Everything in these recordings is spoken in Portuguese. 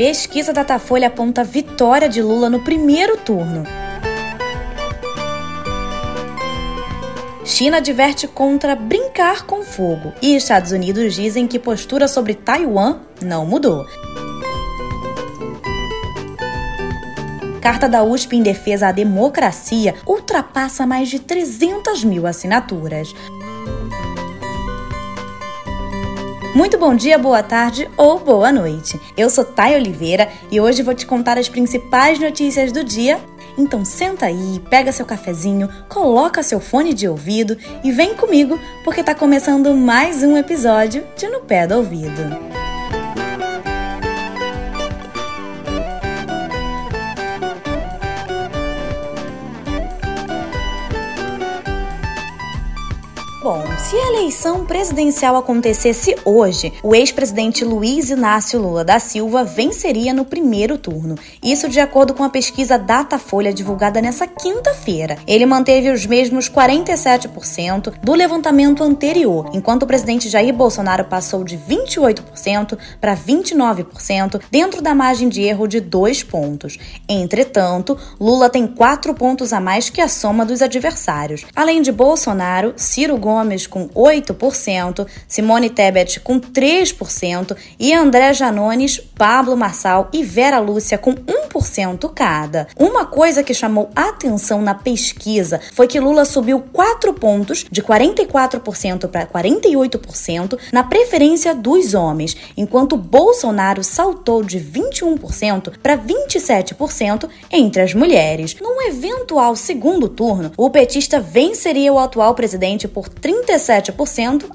Pesquisa Datafolha aponta vitória de Lula no primeiro turno. China adverte contra brincar com fogo e Estados Unidos dizem que postura sobre Taiwan não mudou. Carta da USP em defesa à democracia ultrapassa mais de 300 mil assinaturas. Muito bom dia, boa tarde ou boa noite. Eu sou Thay Oliveira e hoje vou te contar as principais notícias do dia. Então senta aí, pega seu cafezinho, coloca seu fone de ouvido e vem comigo porque tá começando mais um episódio de No Pé do Ouvido. Se a eleição presidencial acontecesse hoje, o ex-presidente Luiz Inácio Lula da Silva venceria no primeiro turno. Isso de acordo com a pesquisa Datafolha divulgada nessa quinta-feira. Ele manteve os mesmos 47% do levantamento anterior, enquanto o presidente Jair Bolsonaro passou de 28% para 29%, dentro da margem de erro de dois pontos. Entretanto, Lula tem quatro pontos a mais que a soma dos adversários. Além de Bolsonaro, Ciro Gomes Gomes com 8%, Simone Tebet com 3% e André Janones, Pablo Marçal e Vera Lúcia com 1% cada. Uma coisa que chamou atenção na pesquisa foi que Lula subiu 4 pontos, de 44% para 48%, na preferência dos homens, enquanto Bolsonaro saltou de 21% para 27% entre as mulheres. Num eventual segundo turno, o petista venceria o atual presidente por 37%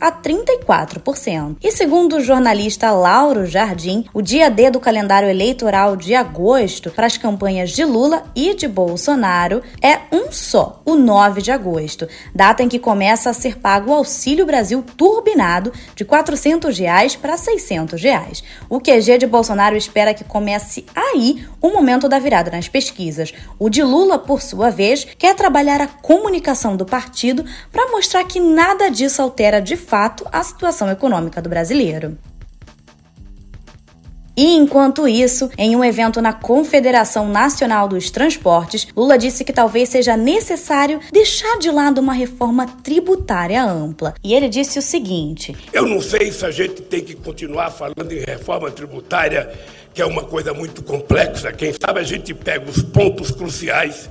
a 34%. E segundo o jornalista Lauro Jardim, o dia D do calendário eleitoral de agosto para as campanhas de Lula e de Bolsonaro é um só, o 9 de agosto, data em que começa a ser pago o Auxílio Brasil turbinado de 400 reais para 600 reais. O QG de Bolsonaro espera que comece aí o momento da virada nas pesquisas. O de Lula, por sua vez, quer trabalhar a comunicação do partido para mostrar que nada disso altera de fato a situação econômica do brasileiro. E enquanto isso, em um evento na Confederação Nacional dos Transportes, Lula disse que talvez seja necessário deixar de lado uma reforma tributária ampla. E ele disse o seguinte: Eu não sei se a gente tem que continuar falando em reforma tributária, que é uma coisa muito complexa. Quem sabe a gente pega os pontos cruciais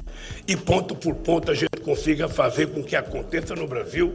e ponto por ponto a gente consiga fazer com que aconteça no Brasil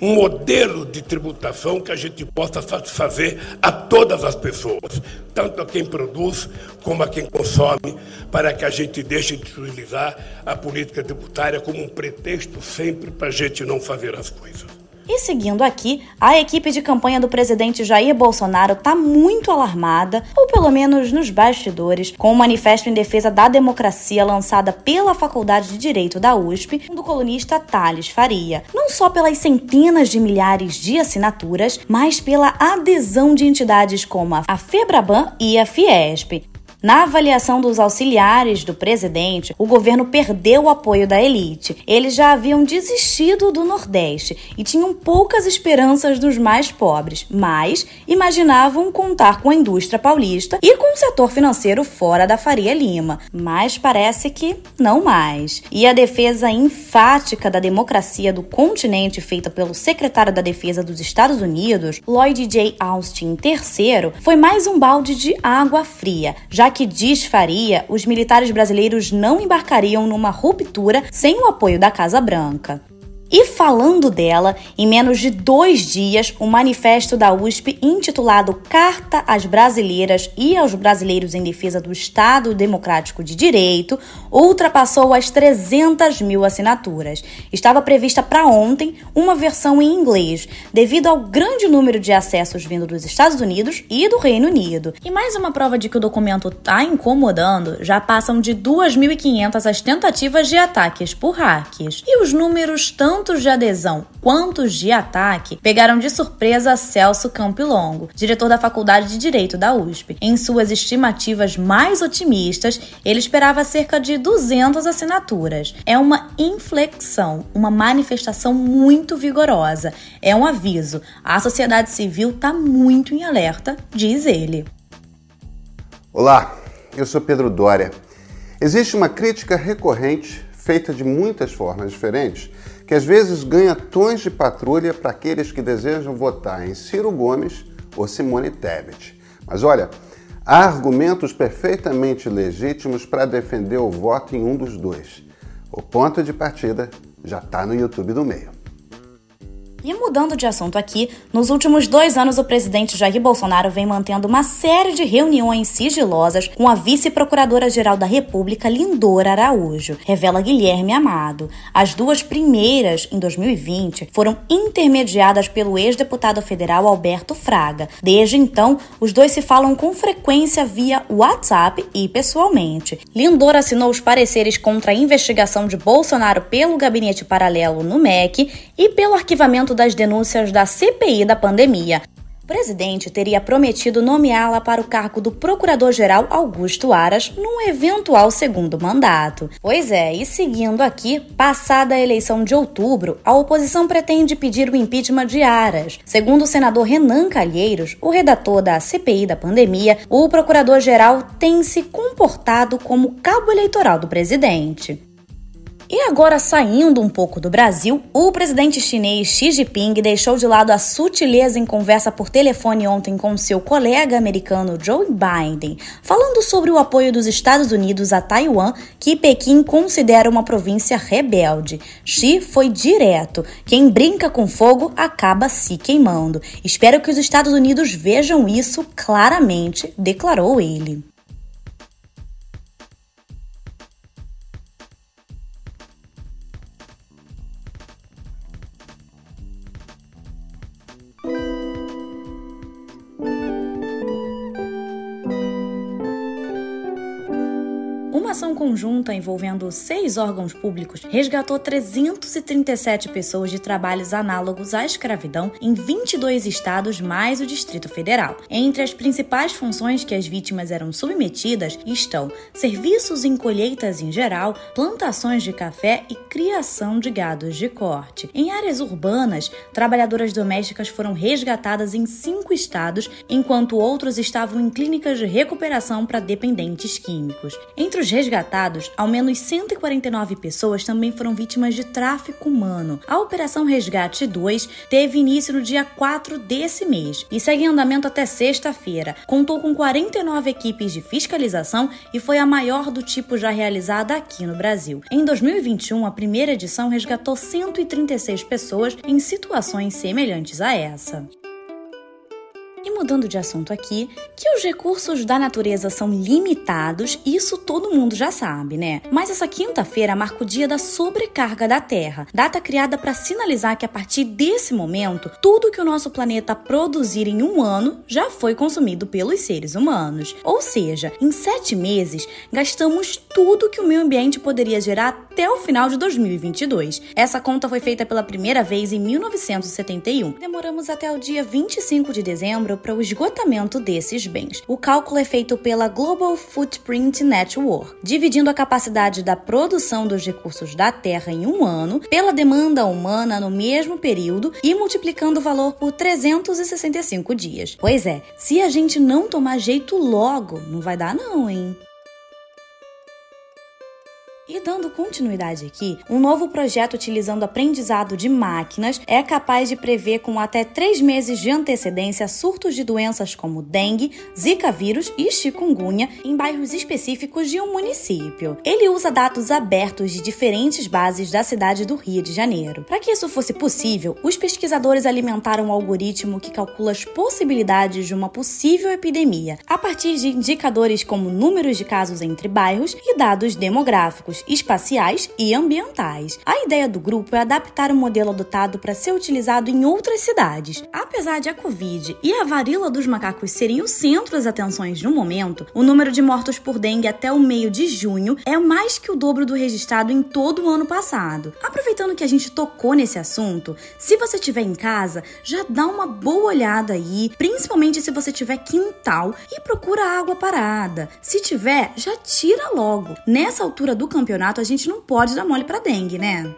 um modelo de tributação que a gente possa satisfazer a todas as pessoas, tanto a quem produz como a quem consome, para que a gente deixe de utilizar a política tributária como um pretexto sempre para a gente não fazer as coisas. E seguindo aqui, a equipe de campanha do presidente Jair Bolsonaro está muito alarmada, ou pelo menos nos bastidores, com o um manifesto em defesa da democracia lançada pela Faculdade de Direito da USP, do colunista Thales Faria. Não só pelas centenas de milhares de assinaturas, mas pela adesão de entidades como a FEBRABAN e a Fiesp. Na avaliação dos auxiliares do presidente, o governo perdeu o apoio da elite. Eles já haviam desistido do Nordeste e tinham poucas esperanças dos mais pobres, mas imaginavam contar com a indústria paulista e com o setor financeiro fora da Faria Lima. Mas parece que não mais. E a defesa enfática da democracia do continente, feita pelo secretário da Defesa dos Estados Unidos, Lloyd J. Austin III, foi mais um balde de água fria, já já que diz Faria, os militares brasileiros não embarcariam numa ruptura sem o apoio da Casa Branca. E falando dela, em menos de dois dias, o manifesto da USP, intitulado Carta às Brasileiras e aos Brasileiros em Defesa do Estado Democrático de Direito, ultrapassou as 300 mil assinaturas. Estava prevista para ontem uma versão em inglês, devido ao grande número de acessos vindo dos Estados Unidos e do Reino Unido. E mais uma prova de que o documento está incomodando, já passam de 2.500 as tentativas de ataques por hacks. E os números tão tantos de adesão quanto de ataque pegaram de surpresa Celso Campilongo, diretor da Faculdade de Direito da USP. Em suas estimativas mais otimistas, ele esperava cerca de 200 assinaturas. É uma inflexão, uma manifestação muito vigorosa. É um aviso. A sociedade civil está muito em alerta, diz ele. Olá, eu sou Pedro Dória. Existe uma crítica recorrente, feita de muitas formas diferentes, que às vezes ganha tons de patrulha para aqueles que desejam votar em Ciro Gomes ou Simone Tebet. Mas olha, há argumentos perfeitamente legítimos para defender o voto em um dos dois. O ponto de partida já está no YouTube do meio. E mudando de assunto aqui, nos últimos dois anos o presidente Jair Bolsonaro vem mantendo uma série de reuniões sigilosas com a vice-procuradora-geral da República, Lindora Araújo, revela Guilherme Amado. As duas primeiras, em 2020, foram intermediadas pelo ex-deputado federal Alberto Fraga. Desde então, os dois se falam com frequência via WhatsApp e pessoalmente. Lindora assinou os pareceres contra a investigação de Bolsonaro pelo gabinete paralelo no MEC e pelo arquivamento das denúncias da CPI da pandemia. O presidente teria prometido nomeá-la para o cargo do Procurador-Geral Augusto Aras num eventual segundo mandato. Pois é, e seguindo aqui, passada a eleição de outubro, a oposição pretende pedir o impeachment de Aras. Segundo o senador Renan Calheiros, o redator da CPI da pandemia, o Procurador-Geral tem se comportado como cabo eleitoral do presidente. E agora, saindo um pouco do Brasil, o presidente chinês Xi Jinping deixou de lado a sutileza em conversa por telefone ontem com seu colega americano Joe Biden, falando sobre o apoio dos Estados Unidos a Taiwan, que Pequim considera uma província rebelde. Xi foi direto: quem brinca com fogo acaba se queimando. Espero que os Estados Unidos vejam isso claramente, declarou ele. Uma ação conjunta envolvendo seis órgãos públicos resgatou 337 pessoas de trabalhos análogos à escravidão em 22 estados mais o Distrito Federal. Entre as principais funções que as vítimas eram submetidas estão serviços em colheitas em geral, plantações de café e criação de gados de corte. Em áreas urbanas, trabalhadoras domésticas foram resgatadas em cinco estados, enquanto outros estavam em clínicas de recuperação para dependentes químicos. Entre os resgatados, ao menos 149 pessoas também foram vítimas de tráfico humano. A Operação Resgate 2 teve início no dia 4 desse mês e segue em andamento até sexta-feira. Contou com 49 equipes de fiscalização e foi a maior do tipo já realizada aqui no Brasil. Em 2021, a primeira edição resgatou 136 pessoas em situações semelhantes a essa. E mudando de assunto aqui, que os recursos da natureza são limitados, isso todo mundo já sabe, né? Mas essa quinta-feira marca o dia da sobrecarga da Terra, data criada para sinalizar que a partir desse momento, tudo que o nosso planeta produzir em um ano já foi consumido pelos seres humanos. Ou seja, em sete meses, gastamos tudo que o meio ambiente poderia gerar até o final de 2022. Essa conta foi feita pela primeira vez em 1971. Demoramos até o dia 25 de dezembro para o esgotamento desses bens. O cálculo é feito pela Global Footprint Network, dividindo a capacidade da produção dos recursos da Terra em um ano pela demanda humana no mesmo período e multiplicando o valor por 365 dias. Pois é, se a gente não tomar jeito logo, não vai dar não, hein? E dando continuidade aqui, um novo projeto utilizando aprendizado de máquinas é capaz de prever com até três meses de antecedência surtos de doenças como dengue, zika vírus e chikungunya em bairros específicos de um município. Ele usa dados abertos de diferentes bases da cidade do Rio de Janeiro. Para que isso fosse possível, os pesquisadores alimentaram um algoritmo que calcula as possibilidades de uma possível epidemia a partir de indicadores como números de casos entre bairros e dados demográficos espaciais e ambientais. A ideia do grupo é adaptar o modelo adotado para ser utilizado em outras cidades. Apesar de a Covid e a varíola dos macacos serem o centro das atenções no momento, o número de mortos por dengue até o meio de junho é mais que o dobro do registrado em todo o ano passado. Aproveitando que a gente tocou nesse assunto, se você estiver em casa, já dá uma boa olhada aí, principalmente se você tiver quintal e procura água parada. Se tiver, já tira logo. Nessa altura do campeonato campeonato, a gente não pode dar mole para dengue, né?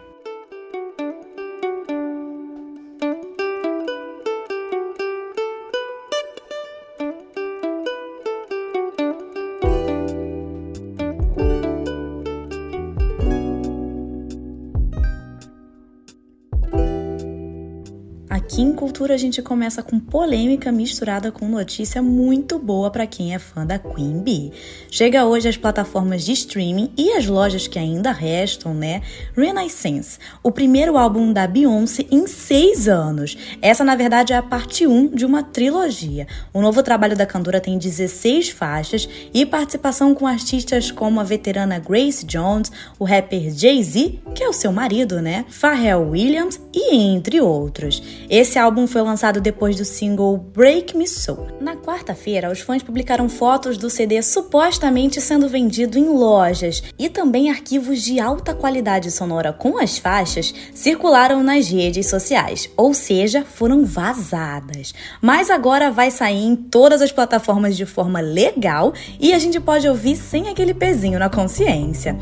Aqui em Cultura a gente começa com polêmica misturada com notícia muito boa para quem é fã da Queen Bee. Chega hoje às plataformas de streaming e as lojas que ainda restam, né? Renaissance, o primeiro álbum da Beyoncé em seis anos. Essa, na verdade, é a parte 1 de uma trilogia. O novo trabalho da cantora tem 16 faixas e participação com artistas como a veterana Grace Jones, o rapper Jay-Z, que é o seu marido, né? Pharrell Williams e entre outros. Esse álbum foi lançado depois do single Break Me So. Na quarta-feira, os fãs publicaram fotos do CD supostamente sendo vendido em lojas e também arquivos de alta qualidade sonora com as faixas circularam nas redes sociais, ou seja, foram vazadas. Mas agora vai sair em todas as plataformas de forma legal e a gente pode ouvir sem aquele pezinho na consciência.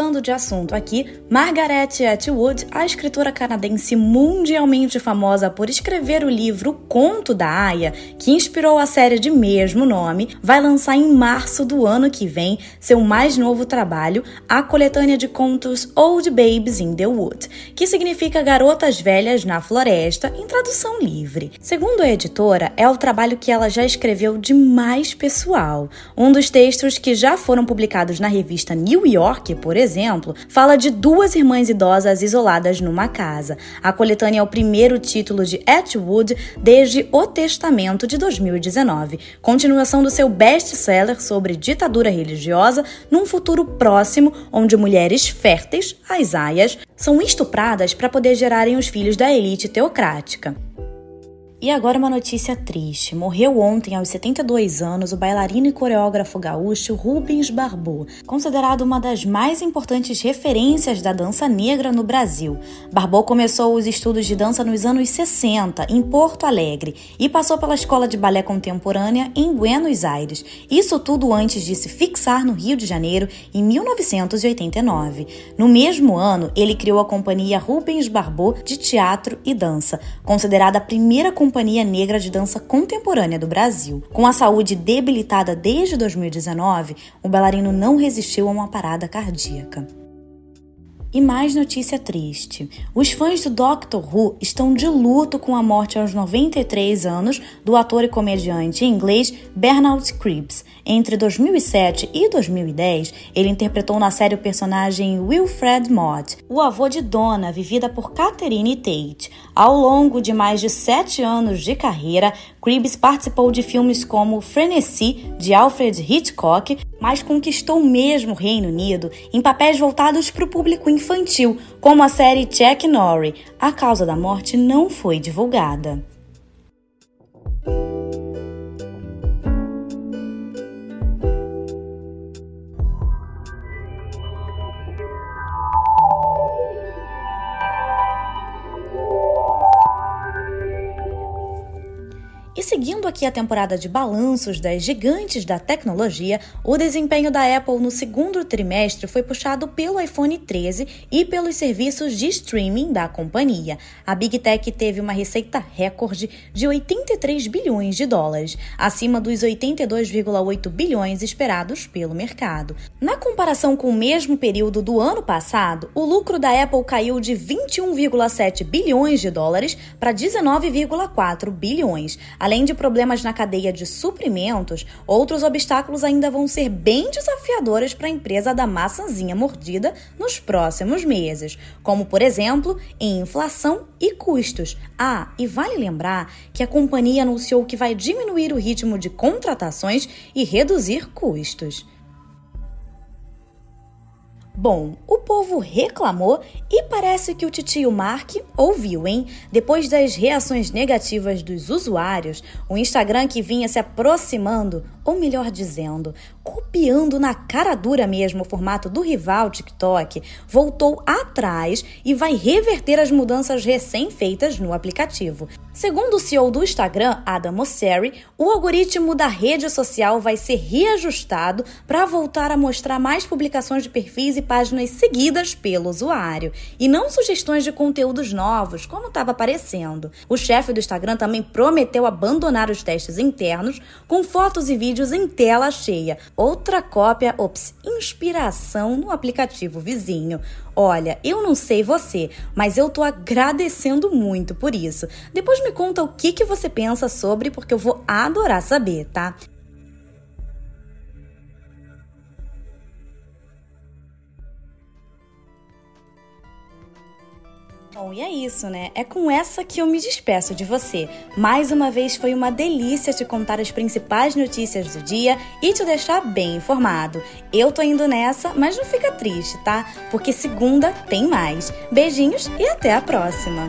Mudando de assunto aqui, Margaret Atwood, a escritora canadense mundialmente famosa por escrever o livro Conto da Aya, que inspirou a série de mesmo nome, vai lançar em março do ano que vem seu mais novo trabalho, a coletânea de contos Old Babes in the Wood, que significa garotas velhas na floresta, em tradução livre. Segundo a editora, é o trabalho que ela já escreveu de mais pessoal. Um dos textos que já foram publicados na revista New York, por exemplo, fala de duas irmãs idosas isoladas numa casa. A coletânea é o primeiro título de Atwood desde O Testamento de 2019, continuação do seu best-seller sobre ditadura religiosa num futuro próximo onde mulheres férteis, as aias, são estupradas para poder gerarem os filhos da elite teocrática. E agora uma notícia triste. Morreu ontem, aos 72 anos, o bailarino e coreógrafo gaúcho Rubens Barbeau, considerado uma das mais importantes referências da dança negra no Brasil. Barbeau começou os estudos de dança nos anos 60, em Porto Alegre, e passou pela Escola de Balé Contemporânea em Buenos Aires. Isso tudo antes de se fixar no Rio de Janeiro em 1989. No mesmo ano, ele criou a companhia Rubens Barbeau de Teatro e Dança, considerada a primeira companhia Companhia Negra de Dança Contemporânea do Brasil. Com a saúde debilitada desde 2019, o bailarino não resistiu a uma parada cardíaca. E mais notícia triste. Os fãs do Doctor Who estão de luto com a morte aos 93 anos do ator e comediante inglês Bernard Cribbs. Entre 2007 e 2010, ele interpretou na série o personagem Wilfred Mott, o avô de Donna, vivida por Catherine Tate. Ao longo de mais de sete anos de carreira, Cribbs participou de filmes como Frenesy, de Alfred Hitchcock, mas conquistou mesmo o Reino Unido em papéis voltados para o público infantil, como a série Jack Norrie. A causa da morte não foi divulgada. Seguindo aqui a temporada de balanços das gigantes da tecnologia, o desempenho da Apple no segundo trimestre foi puxado pelo iPhone 13 e pelos serviços de streaming da companhia. A Big Tech teve uma receita recorde de 83 bilhões de dólares, acima dos 82,8 bilhões esperados pelo mercado. Na comparação com o mesmo período do ano passado, o lucro da Apple caiu de 21,7 bilhões de dólares para 19,4 bilhões. Além de problemas na cadeia de suprimentos, outros obstáculos ainda vão ser bem desafiadores para a empresa da maçãzinha mordida nos próximos meses, como, por exemplo, inflação e custos. Ah, e vale lembrar que a companhia anunciou que vai diminuir o ritmo de contratações e reduzir custos. Bom, o povo reclamou e parece que o titio Mark ouviu, hein? Depois das reações negativas dos usuários, o Instagram que vinha se aproximando ou melhor dizendo, copiando na cara dura mesmo o formato do rival TikTok, voltou atrás e vai reverter as mudanças recém-feitas no aplicativo. Segundo o CEO do Instagram, Adam Mosseri, o algoritmo da rede social vai ser reajustado para voltar a mostrar mais publicações de perfis e páginas seguidas pelo usuário, e não sugestões de conteúdos novos, como estava aparecendo. O chefe do Instagram também prometeu abandonar os testes internos com fotos e vídeos em tela cheia. Outra cópia, ops, inspiração no aplicativo vizinho. Olha, eu não sei você, mas eu tô agradecendo muito por isso. Depois me conta o que, que você pensa sobre, porque eu vou adorar saber, tá? Bom, e é isso, né? É com essa que eu me despeço de você. Mais uma vez foi uma delícia te contar as principais notícias do dia e te deixar bem informado. Eu tô indo nessa, mas não fica triste, tá? Porque segunda tem mais. Beijinhos e até a próxima!